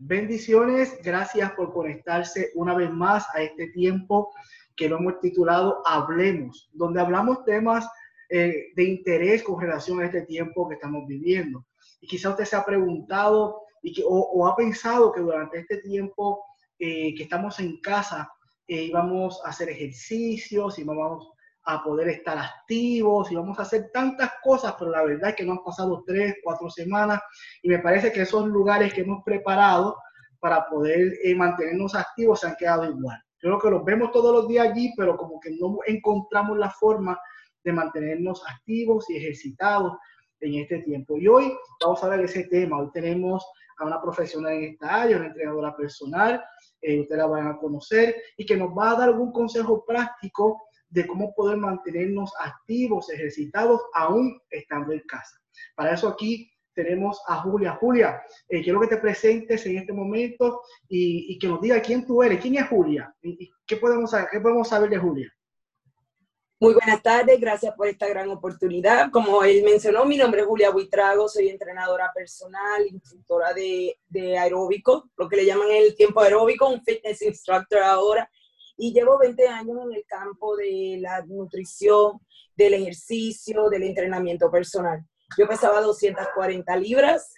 Bendiciones, gracias por conectarse una vez más a este tiempo que lo hemos titulado Hablemos, donde hablamos temas eh, de interés con relación a este tiempo que estamos viviendo. Y quizá usted se ha preguntado y o, ha pensado que durante este tiempo eh, que estamos en casa eh, íbamos a hacer ejercicios, y vamos a poder estar activos y vamos a hacer tantas cosas, pero la verdad es que no han pasado tres, cuatro semanas y me parece que esos lugares que hemos preparado para poder eh, mantenernos activos se han quedado igual. Creo que los vemos todos los días allí, pero como que no encontramos la forma de mantenernos activos y ejercitados en este tiempo. Y hoy vamos a de ese tema. Hoy tenemos a una profesional en esta área, una entrenadora personal, eh, ustedes la van a conocer, y que nos va a dar algún consejo práctico de cómo poder mantenernos activos, ejercitados, aún estando en casa. Para eso aquí tenemos a Julia. Julia, eh, quiero que te presentes en este momento y, que nos diga quién tú eres, quién es Julia y, qué, podemos, qué podemos saber de Julia. Muy buenas tardes, gracias por esta gran oportunidad. Como él mencionó, mi nombre es Julia Buitrago, soy entrenadora personal, instructora de, de aeróbico, lo que le llaman el tiempo aeróbico, un fitness instructor ahora y llevo 20 años en el campo de la nutrición, del ejercicio, del entrenamiento personal. Yo pesaba 240 libras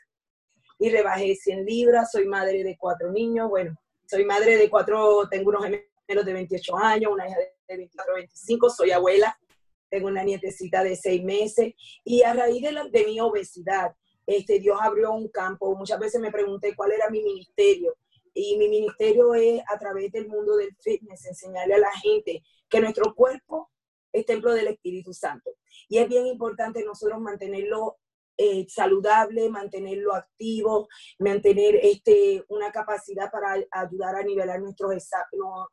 y rebajé 100 libras, soy madre de cuatro niños, bueno, soy madre de cuatro, tengo unos gemelos de 28 años, una hija de 24, 25, soy abuela, tengo una nietecita de 6 meses y a raíz de, de mi obesidad, este, Dios abrió un campo, muchas veces me pregunté cuál era mi ministerio y mi ministerio es a través del mundo del fitness, enseñarle a la gente que nuestro cuerpo es templo del Espíritu Santo. Y es bien importante nosotros mantenerlo eh, saludable, mantenerlo activo, mantener este, una capacidad para ayudar a nivelar nuestros,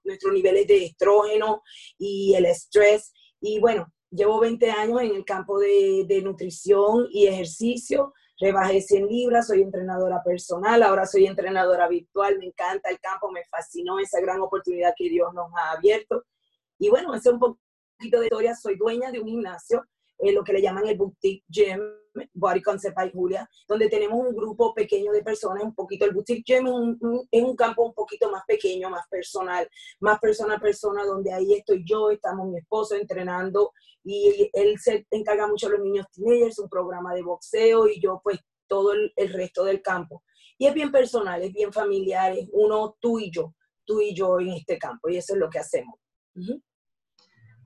nuestros niveles de estrógeno y el estrés. Y bueno, llevo 20 años en el campo de, de nutrición y ejercicio rebajé 100 libras, soy entrenadora personal, ahora soy entrenadora virtual, me encanta el campo, me fascinó esa gran oportunidad que Dios nos ha abierto. Y bueno, es un poquito de historia, soy dueña de un gimnasio, eh, lo que le llaman el boutique gym, Body Concept by Julia, donde tenemos un grupo pequeño de personas, un poquito, el boutique gym es un, es un campo un poquito más pequeño, más personal, más persona a persona, donde ahí estoy yo, estamos mi esposo entrenando y él se encarga mucho de los niños teenagers, un programa de boxeo y yo pues todo el, resto del campo. Y es bien personal, es bien familiar, es uno tú y yo, tú y yo en este campo y eso es lo que hacemos.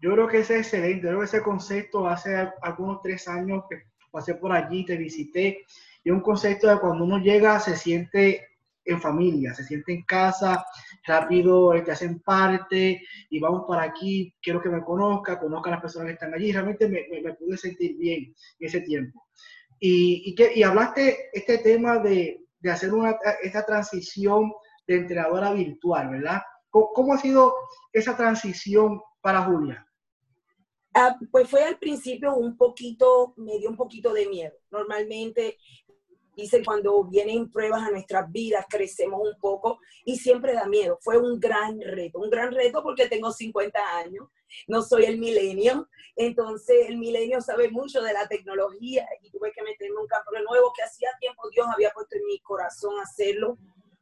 Yo creo que es excelente, creo que ese concepto hace algunos tres años que pasé por allí, te visité, y un concepto de cuando uno llega se siente en familia, se siente en casa, rápido te hacen parte y vamos para aquí, quiero que me conozca, conozca a las personas que están allí, realmente me, me, pude sentir bien en ese tiempo. Y, y, que, y hablaste este tema de, de hacer una, esta transición de entrenadora virtual, ¿verdad? ¿Cómo, ¿Cómo, ha sido esa transición para Julia? Ah, pues fue al principio un poquito, me dio un poquito de miedo. Normalmente Dice, cuando vienen pruebas a nuestras vidas, crecemos un poco y siempre da miedo. Fue un gran reto, un gran reto porque tengo 50 años, no soy el milenio, entonces el milenio sabe mucho de la tecnología y tuve que meterme un campo nuevo que hacía tiempo Dios había puesto en mi corazón hacerlo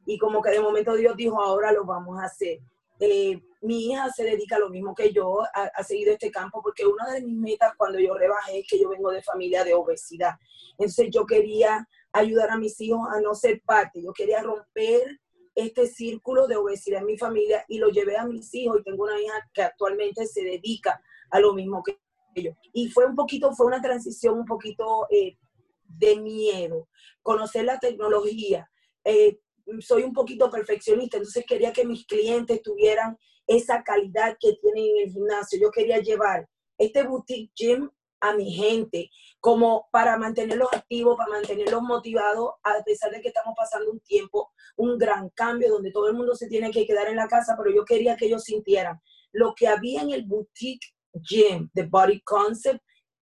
y como que de momento Dios dijo, ahora lo vamos a hacer. Eh, mi hija se dedica a lo mismo que yo, ha, seguido este campo, porque una de mis metas cuando yo rebajé es que yo vengo de familia de obesidad. Entonces yo quería ayudar a mis hijos a no ser parte. Yo quería romper este círculo de obesidad en mi familia y lo llevé a mis hijos y tengo una hija que actualmente se dedica a lo mismo que yo. Y fue un poquito, fue una transición un poquito eh, de miedo, conocer la tecnología. Eh, soy un poquito perfeccionista, entonces quería que mis clientes tuvieran esa calidad que tienen en el gimnasio. Yo quería llevar este boutique gym a mi gente, como para mantenerlos activos, para mantenerlos motivados, a pesar de que estamos pasando un tiempo, un gran cambio donde todo el mundo se tiene que quedar en la casa, pero yo quería que ellos sintieran lo que había en el boutique gym de Body Concept,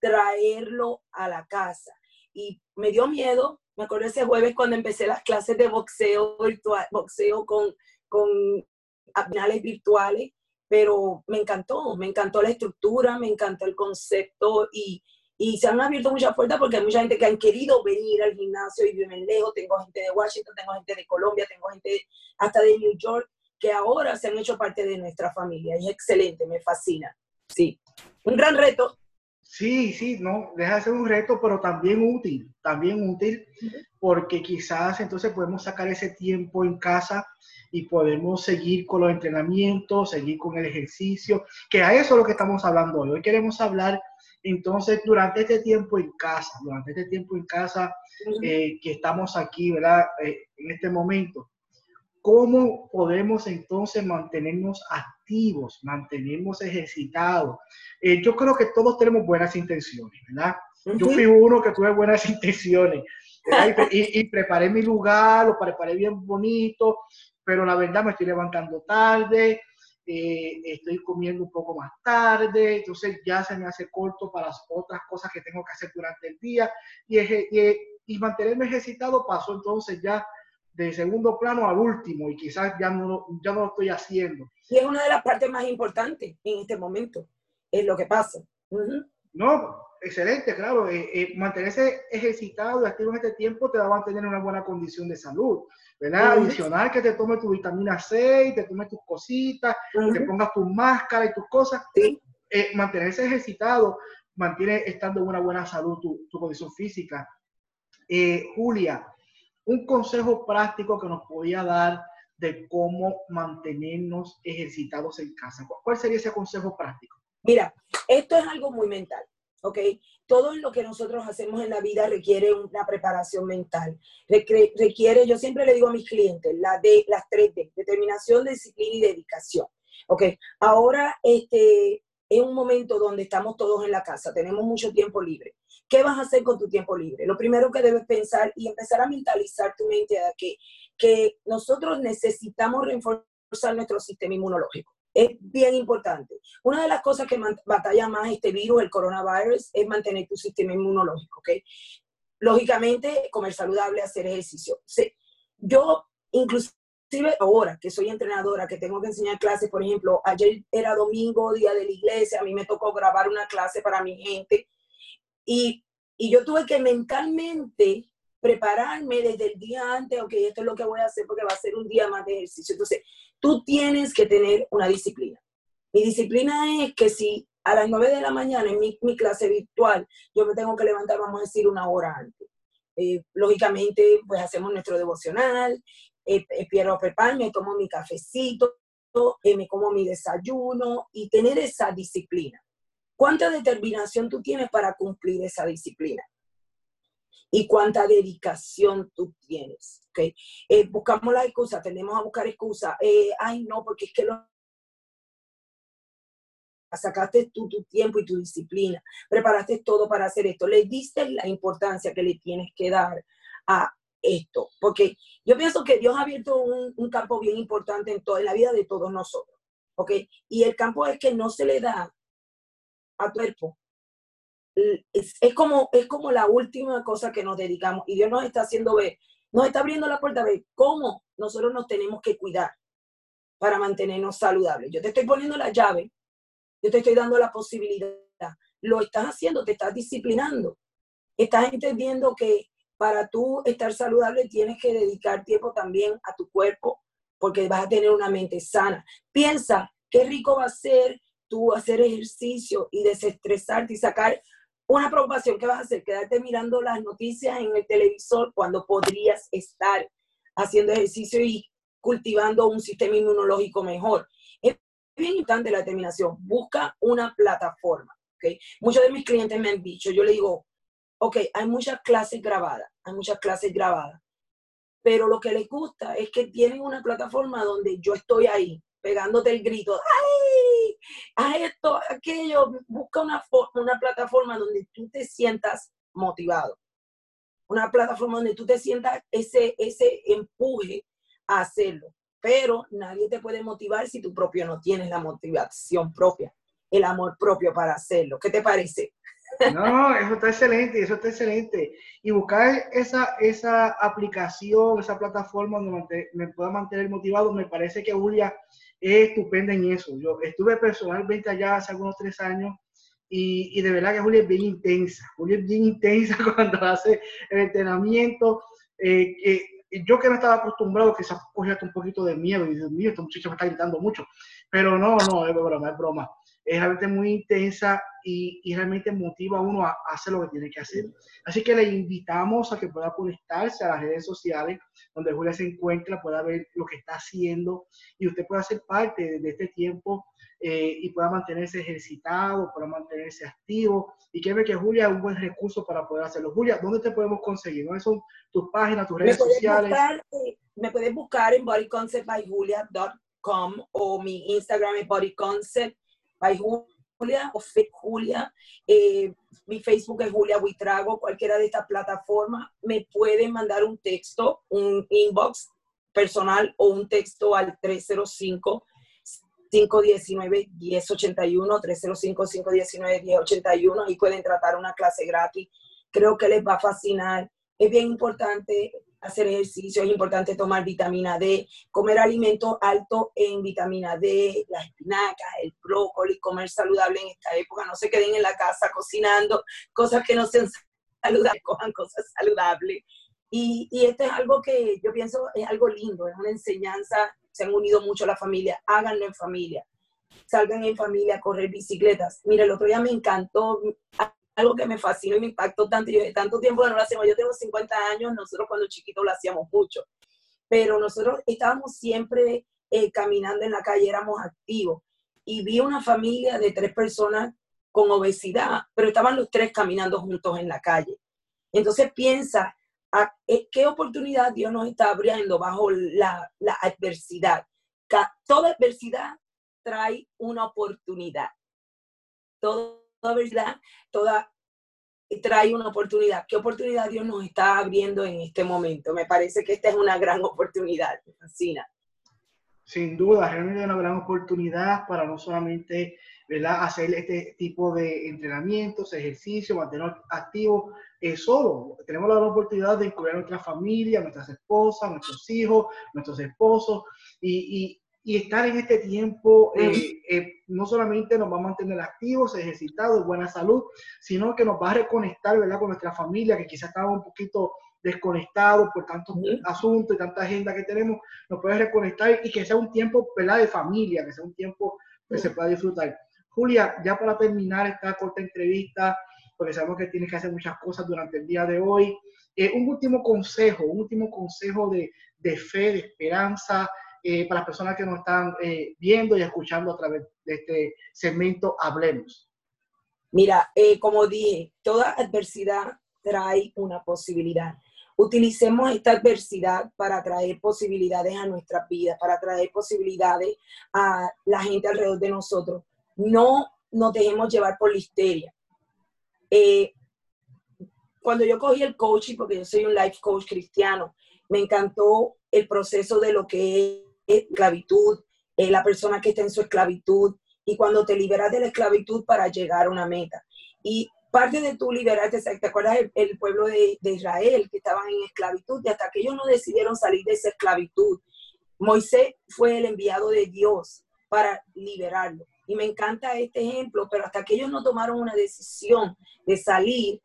traerlo a la casa. Y me dio miedo, me acuerdo ese jueves cuando empecé las clases de boxeo virtual, boxeo con, con abdominales virtuales, pero me encantó, me encantó la estructura, me encantó el concepto y, y se han abierto muchas puertas porque hay mucha gente que han querido venir al gimnasio y viven lejos. Tengo gente de Washington, tengo gente de Colombia, tengo gente hasta de New York que ahora se han hecho parte de nuestra familia. Es excelente, me fascina. Sí, un gran reto. Sí, sí, no, deja de ser un reto, pero también útil, también útil, porque quizás entonces podemos sacar ese tiempo en casa y podemos seguir con los entrenamientos, seguir con el ejercicio, que a eso es lo que estamos hablando hoy. Hoy queremos hablar entonces durante este tiempo en casa, durante este tiempo en casa eh, que estamos aquí, ¿verdad? Eh, en este momento, ¿cómo podemos entonces mantenernos activos, mantenernos ejercitados? Eh, yo creo que todos tenemos buenas intenciones, ¿verdad? Yo fui uno que tuve buenas intenciones y, y, preparé mi lugar, lo preparé bien bonito, pero la verdad me estoy levantando tarde, eh, estoy comiendo un poco más tarde, entonces ya se me hace corto para las otras cosas que tengo que hacer durante el día y, y, y mantenerme ejercitado pasó entonces ya de segundo plano al último y quizás ya no, ya no lo estoy haciendo. Y es una de las partes más importantes en este momento, es lo que pasa. No, excelente, claro. Eh, eh, mantenerse ejercitado y activo en este tiempo te va a mantener una buena condición de salud. ¿verdad? Adicional que te tomes tu vitamina C y te tomes tus cositas, te pongas tu máscara y tus cosas. Eh, mantenerse ejercitado mantiene estando en una buena salud tu, tu condición física. Julia, un consejo práctico que nos podía dar de cómo mantenernos ejercitados en casa. ¿Cuál sería ese consejo práctico? Mira, esto es algo muy mental, ¿ok? todo lo que nosotros hacemos en la vida requiere una preparación mental. Requiere, yo siempre le digo a mis clientes, la de, las tres D, determinación, disciplina y dedicación. Ok, ahora este, es un momento donde estamos todos en la casa, tenemos mucho tiempo libre. ¿Qué vas a hacer con tu tiempo libre? Lo primero que debes pensar y empezar a mentalizar tu mente es que, que nosotros necesitamos reforzar nuestro sistema inmunológico es bien importante. Una de las cosas que batalla más este virus, el coronavirus, es mantener tu sistema inmunológico, ¿ok? Lógicamente, comer saludable, hacer ejercicio. Yo, inclusive ahora que soy entrenadora, que tengo que enseñar clases, por ejemplo, ayer era domingo, día de la iglesia, a mí me tocó grabar una clase para mi gente y, y yo tuve que mentalmente prepararme desde el día antes, ok, esto es lo que voy a hacer porque va a ser un día más de ejercicio. Entonces, tú tienes que tener una disciplina. Mi disciplina es que si a las 9 de la mañana en mi, clase virtual yo me tengo que levantar, vamos a decir, una hora antes. Eh, lógicamente, pues hacemos nuestro devocional, eh, eh, prepararme, tomo mi cafecito, eh, me como mi desayuno y tener esa disciplina. ¿Cuánta determinación tú tienes para cumplir esa disciplina? y cuánta dedicación tú tienes. ¿okay? Eh, buscamos la excusa, tendemos a buscar excusas. Eh, ay, no, porque es que lo sacaste tú tu tiempo y tu disciplina, preparaste todo para hacer esto, le diste la importancia que le tienes que dar a esto, porque yo pienso que Dios ha abierto un, un campo bien importante en, toda, la vida de todos nosotros, ¿ok? Y el campo es que no se le da a tu cuerpo es, como, es como la última cosa que nos dedicamos y Dios nos está haciendo ver, nos está abriendo la puerta a ver cómo nosotros nos tenemos que cuidar para mantenernos saludables. Yo te estoy poniendo la llave, yo te estoy dando la posibilidad, lo estás haciendo, te estás disciplinando, estás entendiendo que para tú estar saludable tienes que dedicar tiempo también a tu cuerpo porque vas a tener una mente sana. Piensa qué rico va a ser tú hacer ejercicio y desestresarte y sacar una preocupación que vas a hacer, quedarte mirando las noticias en el televisor cuando podrías estar haciendo ejercicio y cultivando un sistema inmunológico mejor. Es bien importante la determinación. Busca una plataforma. ¿okay? Muchos de mis clientes me han dicho, yo le digo, ok, hay muchas clases grabadas, hay muchas clases grabadas, pero lo que les gusta es que tienen una plataforma donde yo estoy ahí, pegándote el grito, ¡ay! A esto, aquello, busca una, una plataforma donde tú te sientas motivado. Una plataforma donde tú te sientas ese, ese empuje a hacerlo. Pero nadie te puede motivar si tú propio no tienes la motivación propia, el amor propio para hacerlo. ¿Qué te parece? No, eso está excelente, eso está excelente. Y buscar esa, esa aplicación, esa plataforma donde me pueda mantener motivado, me parece que Julia es estupenda en eso. Yo estuve personalmente allá hace algunos tres años Y, de verdad que Julia es bien intensa. Julia es bien intensa cuando hace el entrenamiento. Eh, yo que no estaba acostumbrado, quizás cogía un poquito de miedo. Y Dios mío, este muchacho me está gritando mucho. Pero no, no, es broma, es broma. Es realmente muy intensa y, y, realmente motiva a uno a, hacer lo que tiene que hacer. Así que le invitamos a que pueda conectarse a las redes sociales donde Julia se encuentra, pueda ver lo que está haciendo y usted pueda ser parte de este tiempo eh, y pueda mantenerse ejercitado, pueda mantenerse activo. Y ve que Julia es un buen recurso para poder hacerlo. Julia, ¿dónde te podemos conseguir? ¿Dónde son tus páginas, tus redes sociales? Eh, me puedes buscar en bodyconceptbyjulia.com o mi Instagram es bodyconceptbyjulia o Fit Julia. Eh, mi Facebook es Julia Buitrago. Cualquiera de estas plataformas me pueden mandar un texto, un inbox personal o un texto al 305 519-1081, 305-519-1081 y pueden tratar una clase gratis. Creo que les va a fascinar. Es bien importante hacer ejercicio, es importante tomar vitamina D, comer alimentos altos en vitamina D, las espinacas, el brócoli, comer saludable en esta época. No se queden en la casa cocinando cosas que no sean saludables, cojan cosas saludables. Y, y esto es algo que yo pienso es algo lindo, es una enseñanza se han unido mucho la familia, háganlo en familia, salgan en familia a correr bicicletas. Mira, el otro día me encantó, algo que me fascinó y me impactó tanto, yo tanto tiempo que no lo hacemos, yo tengo 50 años, nosotros cuando chiquitos lo hacíamos mucho, pero nosotros estábamos siempre eh, caminando en la calle, éramos activos, y vi una familia de tres personas con obesidad, pero estaban los tres caminando juntos en la calle. Entonces piensa eh, qué oportunidad Dios nos está abriendo bajo la, adversidad. Toda adversidad trae una oportunidad. Toda adversidad, toda trae una oportunidad. ¿Qué oportunidad Dios nos está abriendo en este momento? Me parece que esta es una gran oportunidad. Sin duda, realmente una gran oportunidad para no solamente ¿verdad? hacer este tipo de entrenamientos, ejercicios, mantenernos activos eh, solo. Tenemos la gran oportunidad de incluir a nuestra familia, nuestras esposas, nuestros hijos, nuestros esposos y, estar en este tiempo eh, eh, no solamente nos va a mantener activos, ejercitados, buena salud, sino que nos va a reconectar ¿verdad? con nuestra familia, que quizás estaba un poquito desconectados por tantos asuntos y tanta agenda que tenemos, nos puede reconectar y que sea un tiempo ¿verdad? de familia, que sea un tiempo que se pueda disfrutar. Julia, ya para terminar esta corta entrevista, porque sabemos que tienes que hacer muchas cosas durante el día de hoy, eh, un último consejo, un último consejo de, de fe, de esperanza eh, para las personas que nos están eh, viendo y escuchando a través de este segmento Hablemos. Mira, como dije, toda adversidad trae una posibilidad. Utilicemos esta adversidad para traer posibilidades a nuestra vida, para traer posibilidades a la gente alrededor de nosotros no nos dejemos llevar por la histeria. Eh, cuando yo cogí el coaching, porque yo soy un life coach cristiano, me encantó el proceso de lo que esclavitud, eh, la persona que está en su esclavitud, y cuando te liberas de la esclavitud para llegar a una meta. Y parte de tu liberarte, ¿te acuerdas el, pueblo de, Israel que estaban en esclavitud? Y hasta que ellos no decidieron salir de esa esclavitud, Moisés fue el enviado de Dios para liberarlo. Y me encanta este ejemplo, pero hasta que ellos no tomaron una decisión de salir,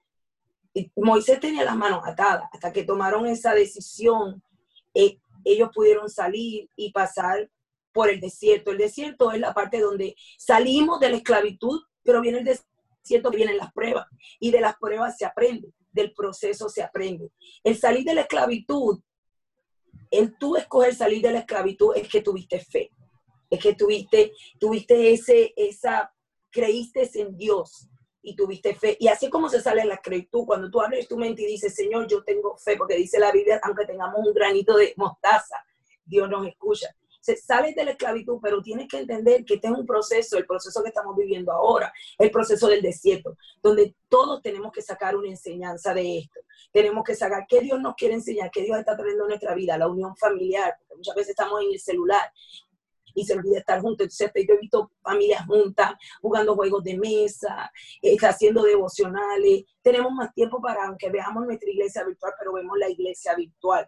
Moisés tenía las manos atadas, hasta que tomaron esa decisión, eh, ellos pudieron salir y pasar por el desierto. El desierto es la parte donde salimos de la esclavitud, pero viene el desierto, vienen las pruebas. Y de las pruebas se aprende, del proceso se aprende. El salir de la esclavitud, el tú escoger salir de la esclavitud es que tuviste fe es que tuviste, tuviste ese, esa, creíste en Dios y tuviste fe. Y así como se sale la creditud, cuando tú abres tu mente y dices, Señor, yo tengo fe, porque dice la Biblia, aunque tengamos un granito de mostaza, Dios nos escucha. Se sale de la esclavitud, pero tienes que entender que este es un proceso, el proceso que estamos viviendo ahora, el proceso del desierto, donde todos tenemos que sacar una enseñanza de esto. Tenemos que sacar qué Dios nos quiere enseñar, qué Dios está trayendo a nuestra vida, la unión familiar, porque muchas veces estamos en el celular y se olvida estar juntos. Entonces, yo he visto familias juntas, jugando juegos de mesa, eh, haciendo devocionales. Tenemos más tiempo para, aunque veamos nuestra iglesia virtual, pero vemos la iglesia virtual.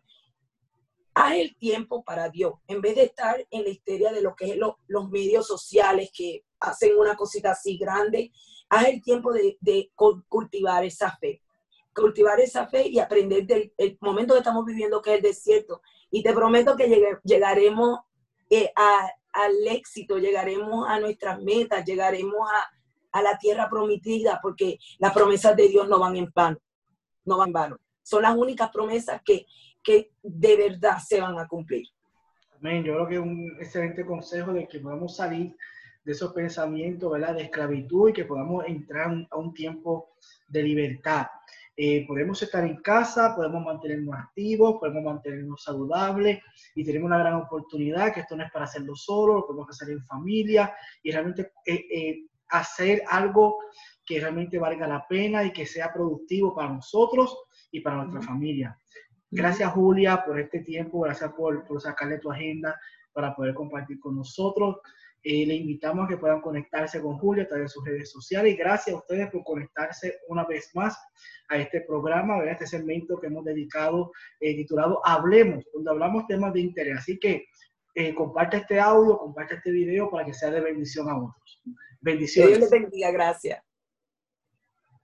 Haz el tiempo para Dios, en vez de estar en la histeria de lo que es los medios sociales, que hacen una cosita así grande. Haz el tiempo de, de cultivar esa fe, cultivar esa fe y aprender del el momento que estamos viviendo, que es el desierto. Y te prometo que llegaremos eh, al éxito, llegaremos a nuestras metas, llegaremos a, a la tierra prometida, porque las promesas de Dios no van en vano, no van en vano. Son las únicas promesas que, que de verdad se van a cumplir. Amén. Yo creo que es un excelente consejo de que podamos salir de esos pensamientos ¿verdad? de esclavitud y que podamos entrar a un tiempo de libertad. Eh, podemos estar en casa, podemos mantenernos activos, podemos mantenernos saludables y tenemos una gran oportunidad que esto no es para hacerlo solo, lo podemos hacer en familia y realmente eh, eh, hacer algo que realmente valga la pena y que sea productivo para nosotros y para nuestra familia. Gracias Julia por este tiempo, gracias por, por sacarle tu agenda para poder compartir con nosotros. Eh, le invitamos a que puedan conectarse con Julia a través de sus redes sociales y gracias a ustedes por conectarse una vez más a este programa, a este segmento que hemos dedicado, eh, titulado Hablemos, donde hablamos temas de interés. Así que eh, comparte este audio, comparte este video para que sea de bendición a otros. Bendiciones. Dios les bendiga, gracias.